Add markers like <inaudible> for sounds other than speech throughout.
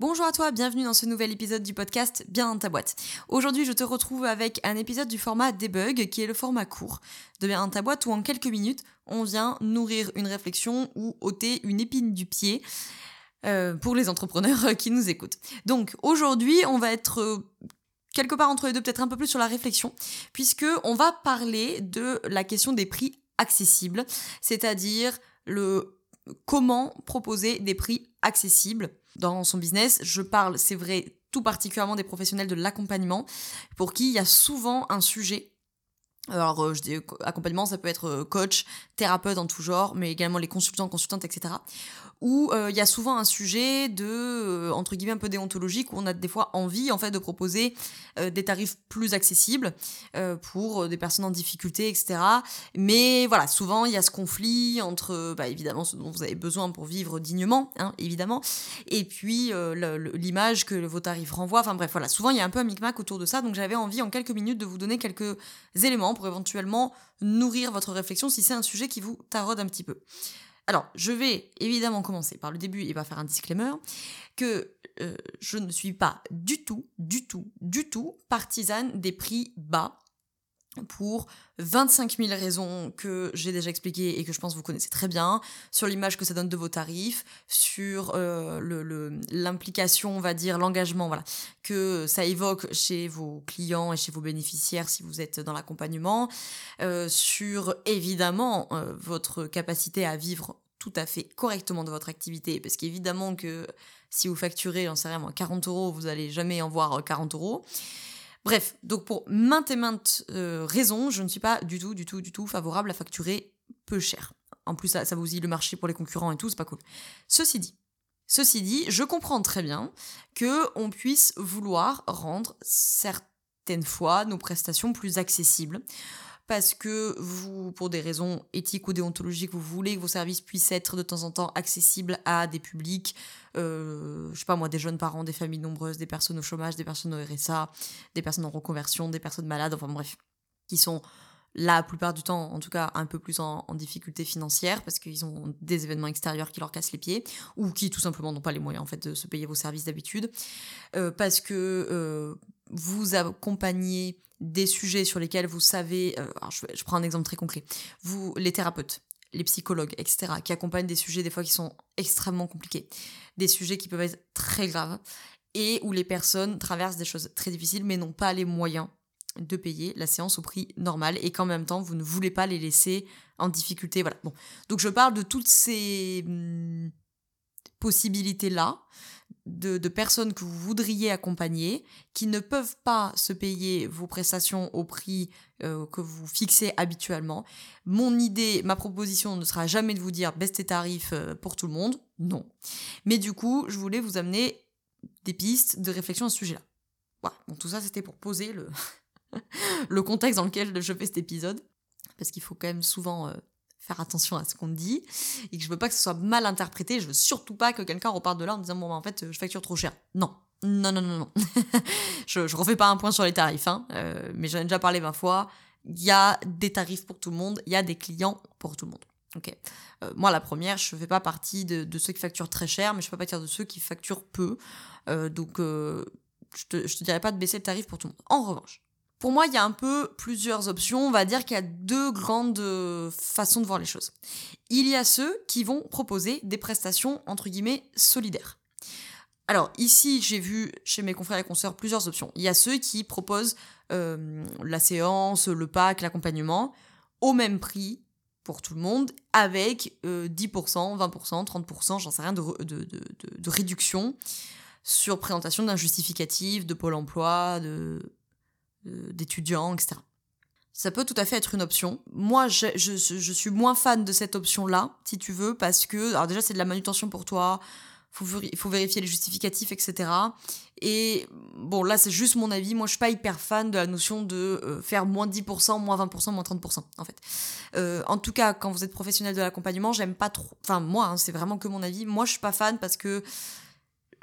Bonjour à toi, bienvenue dans ce nouvel épisode du podcast Bien dans ta boîte. Aujourd'hui, je te retrouve avec un épisode du format debug, qui est le format court de Bien dans ta boîte, où en quelques minutes, on vient nourrir une réflexion ou ôter une épine du pied euh, pour les entrepreneurs <laughs> qui nous écoutent. Donc aujourd'hui, on va être euh, quelque part entre les deux, peut-être un peu plus sur la réflexion, puisque on va parler de la question des prix accessibles, c'est-à-dire le comment proposer des prix accessibles dans son business. Je parle, c'est vrai, tout particulièrement des professionnels de l'accompagnement, pour qui il y a souvent un sujet. Alors, euh, je dis accompagnement, ça peut être euh, coach, thérapeute en tout genre, mais également les consultants, consultantes, etc où euh, il y a souvent un sujet de euh, entre guillemets un peu déontologique où on a des fois envie en fait de proposer euh, des tarifs plus accessibles pour des personnes en difficulté etc mais voilà souvent il y a ce conflit entre bah, évidemment ce dont vous avez besoin pour vivre dignement hein, évidemment et puis l'image que vos tarifs renvoient. Enfin bref voilà. Souvent il y a un peu un micmac autour de ça donc j'avais envie en quelques minutes de vous donner quelques éléments pour éventuellement nourrir votre réflexion si c'est un sujet qui vous taraude un petit peu alors, je vais évidemment commencer par le début et va faire un disclaimer que euh, je ne suis pas du tout, du tout, du tout partisane des prix bas pour 25 000 raisons que j'ai déjà expliquées et que je pense que vous connaissez très bien, sur l'image que ça donne de vos tarifs, sur euh, l'implication, on va dire, l'engagement voilà, que ça évoque chez vos clients et chez vos bénéficiaires si vous êtes dans l'accompagnement, euh, sur évidemment euh, votre capacité à vivre tout à fait correctement de votre activité, parce qu'évidemment que si vous facturez, j'en sais rien, 40 euros, vous n'allez jamais en voir 40 euros. Bref, donc pour maintes et maintes euh, raisons, je ne suis pas du tout, du tout, du tout favorable à facturer peu cher. En plus, ça, ça vous dit le marché pour les concurrents et tout, c'est pas cool. Ceci dit, ceci dit, je comprends très bien que on puisse vouloir rendre certaines fois nos prestations plus accessibles parce que vous, pour des raisons éthiques ou déontologiques, vous voulez que vos services puissent être de temps en temps accessibles à des publics, euh, je sais pas moi, des jeunes parents, des familles nombreuses, des personnes au chômage, des personnes au RSA, des personnes en reconversion, des personnes malades, enfin bref, qui sont la plupart du temps, en tout cas, un peu plus en, difficulté financière parce qu'ils ont des événements extérieurs qui leur cassent les pieds ou qui tout simplement n'ont pas les moyens en fait de se payer vos services d'habitude, euh, parce que euh, vous accompagnez des sujets sur lesquels vous savez, euh, je, prends un exemple très concret, vous, les thérapeutes, les psychologues, etc., qui accompagnent des sujets des fois qui sont extrêmement compliqués, des sujets qui peuvent être très graves, et où les personnes traversent des choses très difficiles mais n'ont pas les moyens de payer la séance au prix normal et qu'en même temps vous ne voulez pas les laisser en difficulté. Voilà. Bon. Donc je parle de toutes ces hmm, possibilités là de, personnes que vous voudriez accompagner qui ne peuvent pas se payer vos prestations au prix euh, que vous fixez habituellement. Mon idée, ma proposition ne sera jamais de vous dire baisse tes tarifs euh, pour tout le monde, non. Mais du coup, je voulais vous amener des pistes de réflexion à ce sujet-là. Voilà, donc tout ça c'était pour poser le, <laughs> le contexte dans lequel je fais cet épisode, parce qu'il faut quand même souvent euh, faire attention à ce qu'on dit et que je veux pas que ce soit mal interprété. Je veux surtout pas que quelqu'un reparte de là en disant bon bah, en fait je facture trop cher. Non. Non, non, non, non. <laughs> je, je refais pas un point sur les tarifs, hein, euh, mais j'en ai déjà parlé 20 fois. Il y a des tarifs pour tout le monde, il y a des clients pour tout le monde. Ok. Euh, moi, la première, je fais pas partie de, ceux qui facturent très cher, mais je fais pas partie de ceux qui facturent peu. Donc, je, te, je te dirais pas de baisser le tarif pour tout le monde. En revanche, pour moi, il y a un peu plusieurs options. On va dire qu'il y a deux grandes euh, façons de voir les choses. Il y a ceux qui vont proposer des prestations, entre guillemets, solidaires. Alors ici, j'ai vu chez mes confrères et consoeurs plusieurs options. Il y a ceux qui proposent euh, la séance, le pack, l'accompagnement au même prix pour tout le monde, avec 10%, 20%, 30%, j'en sais rien, de, réduction sur présentation d'un justificatif, de Pôle emploi, de d'étudiants, etc. Ça peut tout à fait être une option. Moi, je, je, suis moins fan de cette option-là, si tu veux, parce que, alors déjà, c'est de la manutention pour toi, il faut vérifier les justificatifs, etc. Et bon, là, c'est juste mon avis. Moi, je suis pas hyper fan de la notion de euh, faire moins 10%, moins 20%, moins 30%, en fait. Euh, en tout cas, quand vous êtes professionnel de l'accompagnement, j'aime pas trop. Enfin, moi, hein, c'est vraiment que mon avis. Moi, je suis pas fan parce que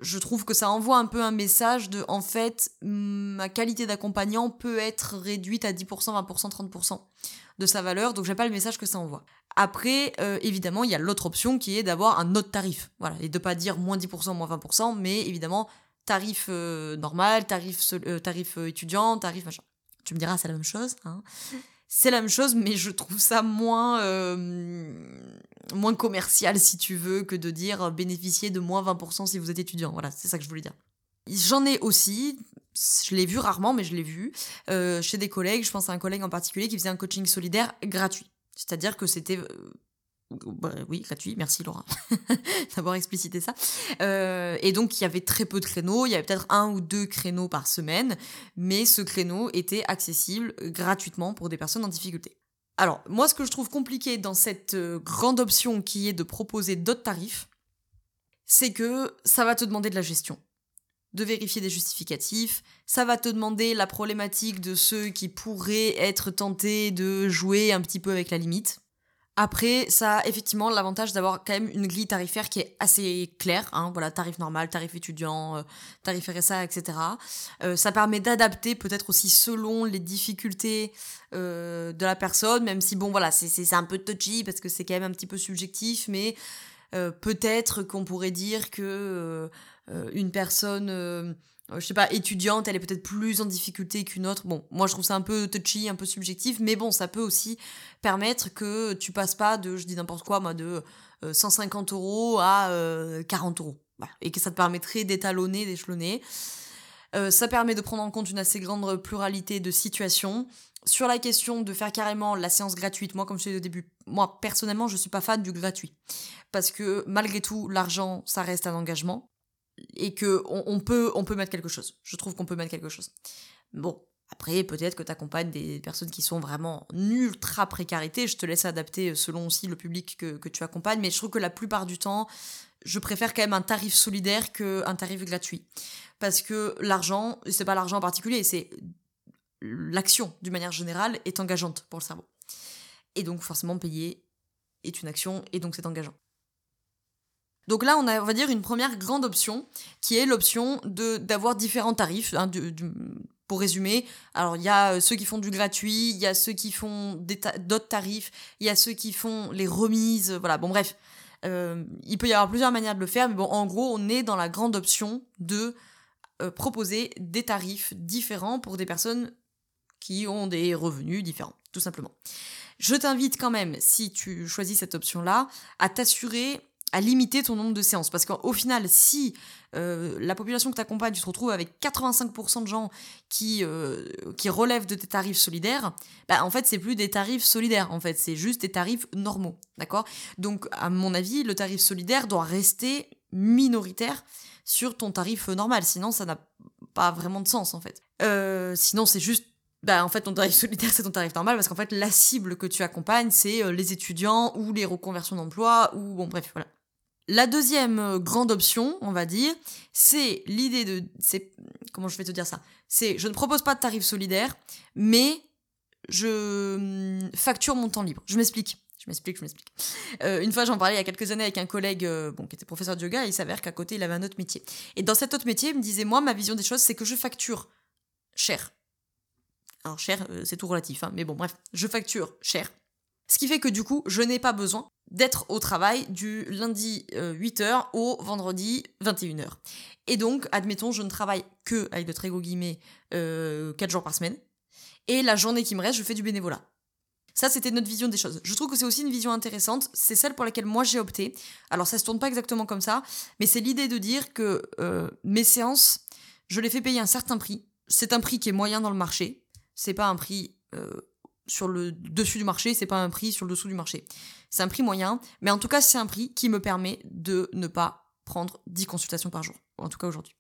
je trouve que ça envoie un peu un message de en fait ma qualité d'accompagnant peut être réduite à 10%, 20%, 30%. de sa valeur, donc j'aime pas le message que ça envoie. Après, euh, évidemment, il y a l'autre option qui est d'avoir un autre tarif. Voilà, et de pas dire moins 10%, moins 20%, mais évidemment, tarif euh, normal, tarif, euh, tarif étudiant, tarif machin. Tu me diras, c'est la même chose. Hein. C'est la même chose, mais je trouve ça moins, moins commercial, si tu veux, que de dire bénéficier de moins 20% si vous êtes étudiant. Voilà, c'est ça que je voulais dire. J'en ai aussi, je l'ai vu rarement, mais je l'ai vu, chez des collègues, je pense à un collègue en particulier qui faisait un coaching solidaire gratuit. C'est-à-dire que c'était euh, bah, oui, gratuit, merci Laura <laughs> d'avoir explicité ça. Euh, et donc il y avait très peu de créneaux, il y avait peut-être un ou deux créneaux par semaine, mais ce créneau était accessible gratuitement pour des personnes en difficulté. Alors moi ce que je trouve compliqué dans cette euh, grande option qui est de proposer d'autres tarifs, c'est que ça va te demander de la gestion de vérifier des justificatifs, ça va te demander la problématique de ceux qui pourraient être tentés de jouer un petit peu avec la limite. Après, ça a effectivement l'avantage d'avoir quand même une grille tarifaire qui est assez claire. Hein, voilà, tarif normal, tarif étudiant, euh, tarif RSA, etc. Euh, ça permet d'adapter peut-être aussi selon les difficultés euh, de la personne, même si bon voilà, c'est un peu touchy parce que c'est quand même un petit peu subjectif, mais peut-être qu'on pourrait dire que euh, une personne euh, je sais pas, étudiante, elle est peut-être plus en difficulté qu'une autre. Bon, moi je trouve ça un peu touchy, un peu subjectif, mais bon, ça peut aussi permettre que tu passes pas de, je dis n'importe quoi, moi, de 150 euh, euros à 40 euros. Et que ça te permettrait d'étalonner, d'échelonner. ça permet de prendre en compte une assez grande pluralité de situations. Sur la question de faire carrément la séance gratuite, moi, comme je dit au début, moi, personnellement, je suis pas fan du gratuit. Parce que malgré tout, l'argent, ça reste un engagement et que on, peut, on peut mettre quelque chose. Je trouve qu'on peut mettre quelque chose. Bon, après, peut-être que tu accompagnes des personnes qui sont vraiment en ultra précarité. Je te laisse adapter selon aussi le public que, que, tu accompagnes. Mais je trouve que la plupart du temps, je préfère quand même un tarif solidaire qu'un tarif gratuit. Parce que l'argent, c'est pas l'argent en particulier, c'est l'action, d'une manière générale, est engageante pour le cerveau. Et donc, forcément, payer est une action et donc c'est engageant. Donc là, on a, on va dire, une première grande option, qui est l'option d'avoir différents tarifs. Hein, pour résumer, alors il y a euh, ceux qui font du gratuit, il y a ceux qui font d'autres tarifs, il y a ceux qui font les remises, voilà, bon bref. Euh, il peut y avoir plusieurs manières de le faire, mais bon, en gros, on est dans la grande option de euh, proposer des tarifs différents pour des personnes qui ont des revenus différents, tout simplement. Je t'invite quand même, si tu choisis cette option-là, à t'assurer à limiter ton nombre de séances. Parce qu'au final, si euh, la population que tu accompagnes, tu te retrouves avec 85% de gens qui, euh, qui relèvent de tes tarifs solidaires, bah, en fait, c'est plus des tarifs solidaires, en fait, c'est juste des tarifs normaux. D'accord? Donc, à mon avis, le tarif solidaire doit rester minoritaire sur ton tarif normal. Sinon, ça n'a pas vraiment de sens, en fait. Euh, sinon, c'est juste bah, en fait, ton tarif <laughs> solidaire, c'est ton tarif normal parce qu'en fait, la cible que tu accompagnes, c'est les étudiants ou les reconversions d'emploi ou bon, bref, voilà. La deuxième euh, grande option, on va dire, c'est l'idée de... C'est, comment je vais te dire ça? C'est, je ne propose pas de tarif solidaire, mais je hum, facture mon temps libre. Je m'explique. Je m'explique, je m'explique. Euh, une fois, j'en parlais il y a quelques années avec un collègue euh, bon, qui était professeur de yoga et il s'avère qu'à côté, il avait un autre métier. Et dans cet autre métier, il me disait, moi, ma vision des choses, c'est que je facture cher. Alors, cher, c'est tout relatif, hein, mais bon, bref, je facture cher. Ce qui fait que du coup, je n'ai pas besoin d'être au travail du lundi 8h euh, au vendredi 21h. Et donc, admettons, je ne travaille que, avec de très gros guillemets, 4 euh, jours par semaine. Et la journée qui me reste, je fais du bénévolat. Ça, c'était notre vision des choses. Je trouve que c'est aussi une vision intéressante. C'est celle pour laquelle moi j'ai opté. Alors, ça se tourne pas exactement comme ça, mais c'est l'idée de dire que euh, mes séances, je les fais payer un certain prix. C'est un prix qui est moyen dans le marché. C'est pas un prix sur le dessus du marché, c'est pas un prix sur le dessous du marché. C'est un prix moyen, mais en tout cas, c'est un prix qui me permet de ne pas prendre 10 consultations par jour, en tout cas aujourd'hui.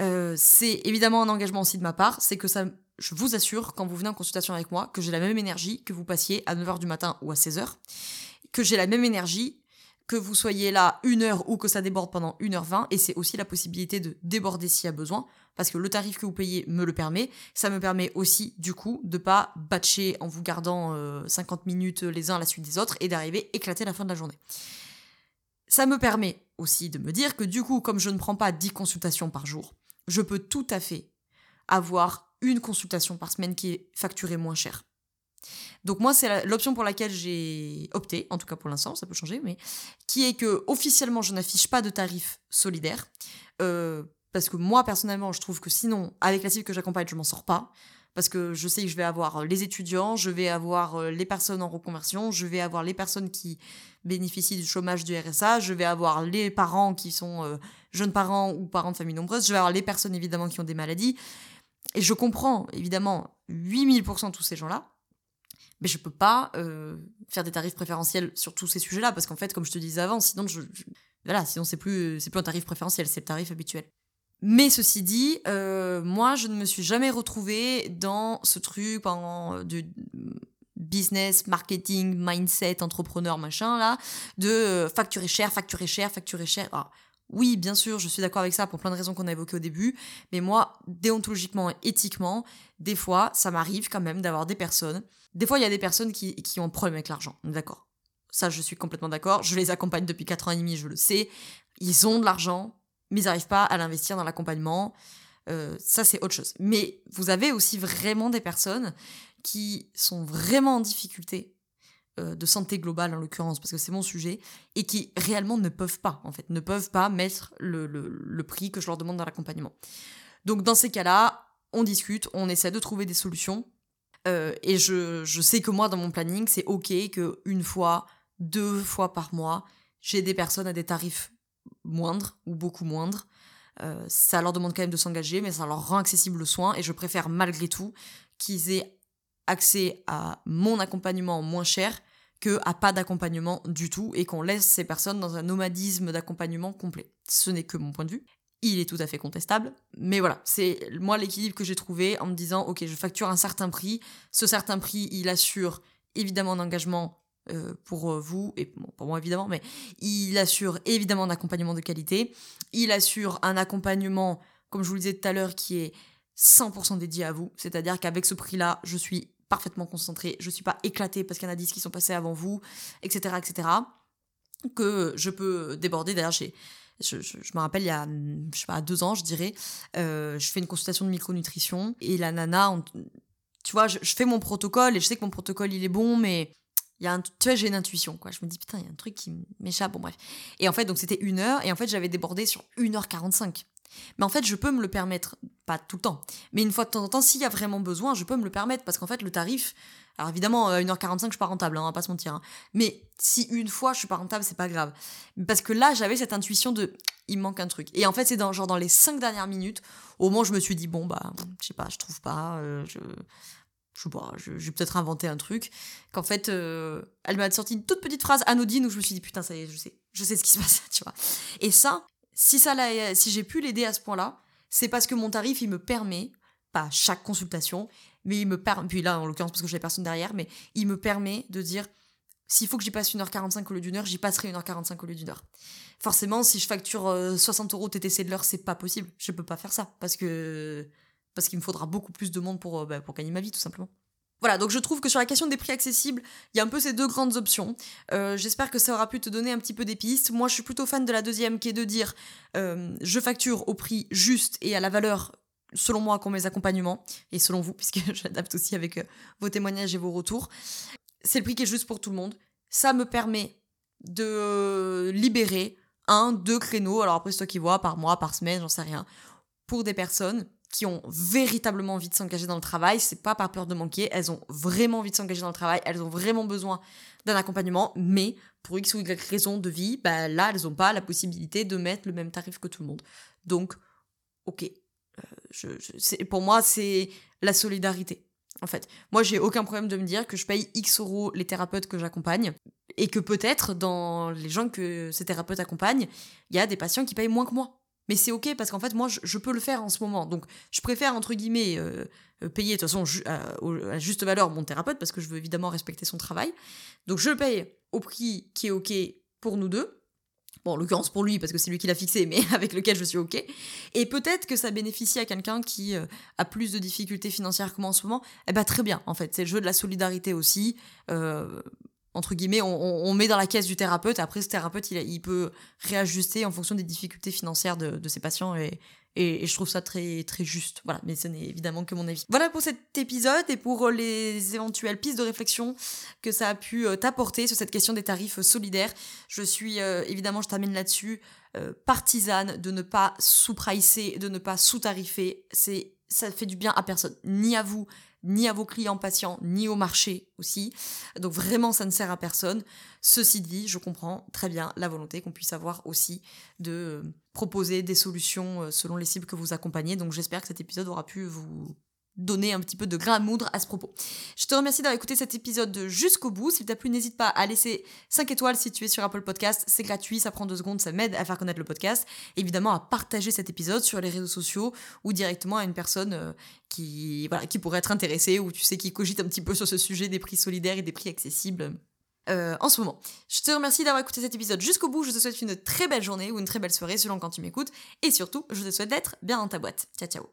Euh, c'est évidemment un engagement aussi de ma part, c'est que ça, je vous assure, quand vous venez en consultation avec moi, que j'ai la même énergie que vous passiez à 9h du matin ou à 16h, que j'ai la même énergie que vous soyez là une heure ou que ça déborde pendant 1h20, et c'est aussi la possibilité de déborder s'il y a besoin, parce que le tarif que vous payez me le permet. Ça me permet aussi, du coup, de pas batcher en vous gardant 50 euh, minutes les uns à la suite des autres et d'arriver éclater la fin de la journée. Ça me permet aussi de me dire que du coup, comme je ne prends pas 10 consultations par jour, je peux tout à fait avoir une consultation par semaine qui est facturée moins cher. Donc moi, c'est l'option pour laquelle j'ai opté, en tout cas pour l'instant, ça peut changer, mais qui est que officiellement, je n'affiche pas de tarif solidaire. Euh, parce que moi, personnellement, je trouve que sinon, avec la cible que j'accompagne, je m'en sors pas. Parce que je sais que je vais avoir les étudiants, je vais avoir euh, les personnes en reconversion, je vais avoir les personnes qui bénéficient du chômage du RSA, je vais avoir les parents qui sont euh, jeunes parents ou parents de famille nombreuses, je vais avoir les personnes évidemment qui ont des maladies. Et je comprends évidemment 8000% tous ces gens-là, mais je peux pas euh, faire des tarifs préférentiels sur tous ces sujets-là parce qu'en fait, comme je te disais avant, sinon voilà, sinon c'est plus c'est plus un tarif préférentiel, c'est le tarif habituel. Mais ceci dit, euh, moi je ne me suis jamais retrouvée dans ce truc du business, marketing, mindset, entrepreneur, machin là, de euh, facturer cher, facturer cher, facturer cher. Oui, bien sûr, je suis d'accord avec ça pour plein de raisons qu'on a évoquées au début, mais moi, déontologiquement et éthiquement, des fois, ça m'arrive quand même d'avoir des personnes. Des fois, il y a des personnes qui, qui ont un problème avec l'argent, d'accord. Ça, je suis complètement d'accord. Je les accompagne depuis 4 ans et demi, je le sais. Ils ont de l'argent, mais ils n'arrivent pas à l'investir dans l'accompagnement. Euh, ça, c'est autre chose. Mais vous avez aussi vraiment des personnes qui sont vraiment en difficulté de santé globale en l'occurrence, parce que c'est mon sujet, et qui réellement ne peuvent pas, en fait, ne peuvent pas mettre le, le, prix que je leur demande dans l'accompagnement. Donc dans ces cas-là, on discute, on essaie de trouver des solutions. Euh, et je, je, sais que moi, dans mon planning, c'est OK que une fois, deux fois par mois, j'ai des personnes à des tarifs moindres ou beaucoup moindres. Euh, ça leur demande quand même de s'engager, mais ça leur rend accessible le soin. Et je préfère malgré tout qu'ils aient accès à mon accompagnement moins cher que à pas d'accompagnement du tout et qu'on laisse ces personnes dans un nomadisme d'accompagnement complet. Ce n'est que mon point de vue. Il est tout à fait contestable, mais voilà, c'est moi l'équilibre que j'ai trouvé en me disant ok, je facture un certain prix, ce certain prix, il assure évidemment un engagement euh, pour euh, vous et pour moi évidemment, mais il assure évidemment un accompagnement de qualité, il assure un accompagnement, comme je vous le disais tout à l'heure, qui est 100% dédié à vous, c'est-à-dire qu'avec ce prix-là, je suis parfaitement concentré, je suis pas éclaté parce qu'il y en a 10 qui sont passés avant vous, etc., etc., que je peux déborder. D'ailleurs, je, je, me rappelle, il y a, je sais pas, deux ans, je dirais, euh, je fais une consultation de micronutrition et la nana, tu vois, je, fais mon protocole et je sais que mon protocole, il est bon, mais il y a un, tu vois, j'ai une intuition, quoi. Je me dis, putain, il y a un truc qui m'échappe, bon, bref. Et en fait, donc c'était une heure, et en fait, j'avais débordé sur 1h45. Mais en fait, je peux me le permettre, pas tout le temps, mais une fois de temps en temps, s'il y a vraiment besoin, je peux me le permettre parce qu'en fait, le tarif, alors évidemment, 1h45, je suis pas rentable, hein, on va pas se mentir. Hein. Mais si une fois je suis pas rentable, c'est pas grave. Parce que là, j'avais cette intuition de il manque un truc. Et en fait, c'est dans, genre dans les 5 dernières minutes, au moment où je me suis dit, bon, bah, je sais pas, je trouve pas, euh, je. Je sais pas, je, vais peut-être inventer un truc. Qu'en fait, euh, elle m'a sorti une toute petite phrase anodine où je me suis dit, putain, ça y est, je sais, je sais ce qui se passe, <laughs> tu vois. Et ça, si, ça si j'ai pu l'aider à ce point-là, c'est parce que mon tarif, il me permet, pas chaque consultation, mais il me permet, puis là, en l'occurrence, parce que j'ai personne derrière, mais il me permet de dire, s'il faut que j'y passe 1h45 au lieu d'une heure, j'y passerai 1h45 au lieu d'une heure. Forcément, si je facture 60 euh, euros TTC de l'heure, c'est pas possible. Je peux pas faire ça, parce que parce qu'il me faudra beaucoup plus de monde pour, euh, bah, pour gagner ma vie, tout simplement. Voilà, donc je trouve que sur la question des prix accessibles, il y a un peu ces deux grandes options. Euh, j'espère que ça aura pu te donner un petit peu des pistes. Moi, je suis plutôt fan de la deuxième, qui est de dire euh, je facture au prix juste et à la valeur, selon moi, qu'ont mes accompagnements, et selon vous, <laughs> puisque j'adapte aussi avec euh, vos témoignages et vos retours. C'est le prix qui est juste pour tout le monde. Ça me permet de libérer un, deux créneaux, alors après c'est toi qui vois, par mois, par semaine, j'en sais rien, pour des personnes qui ont véritablement envie de s'engager dans le travail, c'est pas par peur de manquer, elles ont vraiment envie de s'engager dans le travail, elles ont vraiment besoin d'un accompagnement, mais pour X ou Y raison de vie, bah là, elles n'ont pas la possibilité de mettre le même tarif que tout le monde. Donc, ok. Euh, pour moi, c'est la solidarité. En fait, moi, j'ai aucun problème de me dire que je paye X euros les thérapeutes que j'accompagne et que peut-être dans les gens que ces thérapeutes accompagnent, il y a des patients qui payent moins que moi. Mais c'est ok parce qu'en fait, moi, je, peux le faire en ce moment. Donc, je préfère, entre guillemets, euh, euh, payer de toute façon à, juste valeur mon thérapeute parce que je veux évidemment respecter son travail. Donc, je le paye au prix qui est ok pour nous deux. Bon, en l'occurrence pour lui, parce que c'est lui qui l'a fixé, mais <laughs> avec lequel je suis OK. Et peut-être que ça bénéficie à quelqu'un qui euh, a plus de difficultés financières que moi en ce moment. Eh ben très bien, en fait. C'est le jeu de la solidarité aussi. Entre guillemets, on, met dans la caisse du thérapeute. Après, ce thérapeute, il, peut réajuster en fonction des difficultés financières de, ses patients et, je trouve ça très, très juste. Voilà, mais ce n'est évidemment que mon avis. Voilà pour cet épisode et pour les éventuelles pistes de réflexion que ça a pu euh, t'apporter sur cette question des tarifs solidaires. Je suis, euh, évidemment, je t'amène là-dessus, euh, partisane de ne pas sous-pricer, de ne pas sous-tarifer. C'est, ça fait du bien à personne, ni à vous, ni à vos clients patients, ni au marché aussi. Donc vraiment, ça ne sert à personne. Ceci dit, je comprends très bien la volonté qu'on puisse avoir aussi de euh, proposer des solutions euh, selon les cibles que vous accompagnez. Donc j'espère que cet épisode aura pu vous donner un petit peu de grain à moudre à ce propos. Je te remercie d'avoir écouté cet épisode jusqu'au bout. S'il t'a plu, n'hésite pas à laisser 5 étoiles si tu es sur Apple Podcast. C'est gratuit, ça prend 2 secondes, ça m'aide à faire connaître le podcast. évidemment, à partager cet épisode sur les réseaux sociaux ou directement à une personne euh, qui, voilà, qui pourrait être intéressée ou tu sais qui cogite un petit peu <laughs> sur ce sujet des prix solidaires et des prix accessibles. Euh, en ce moment. Je te remercie d'avoir écouté cet épisode jusqu'au bout. Je te souhaite une très belle journée ou une très belle soirée selon quand tu m'écoutes. Et surtout, je te souhaite d'être bien dans ta boîte. Ciao, ciao.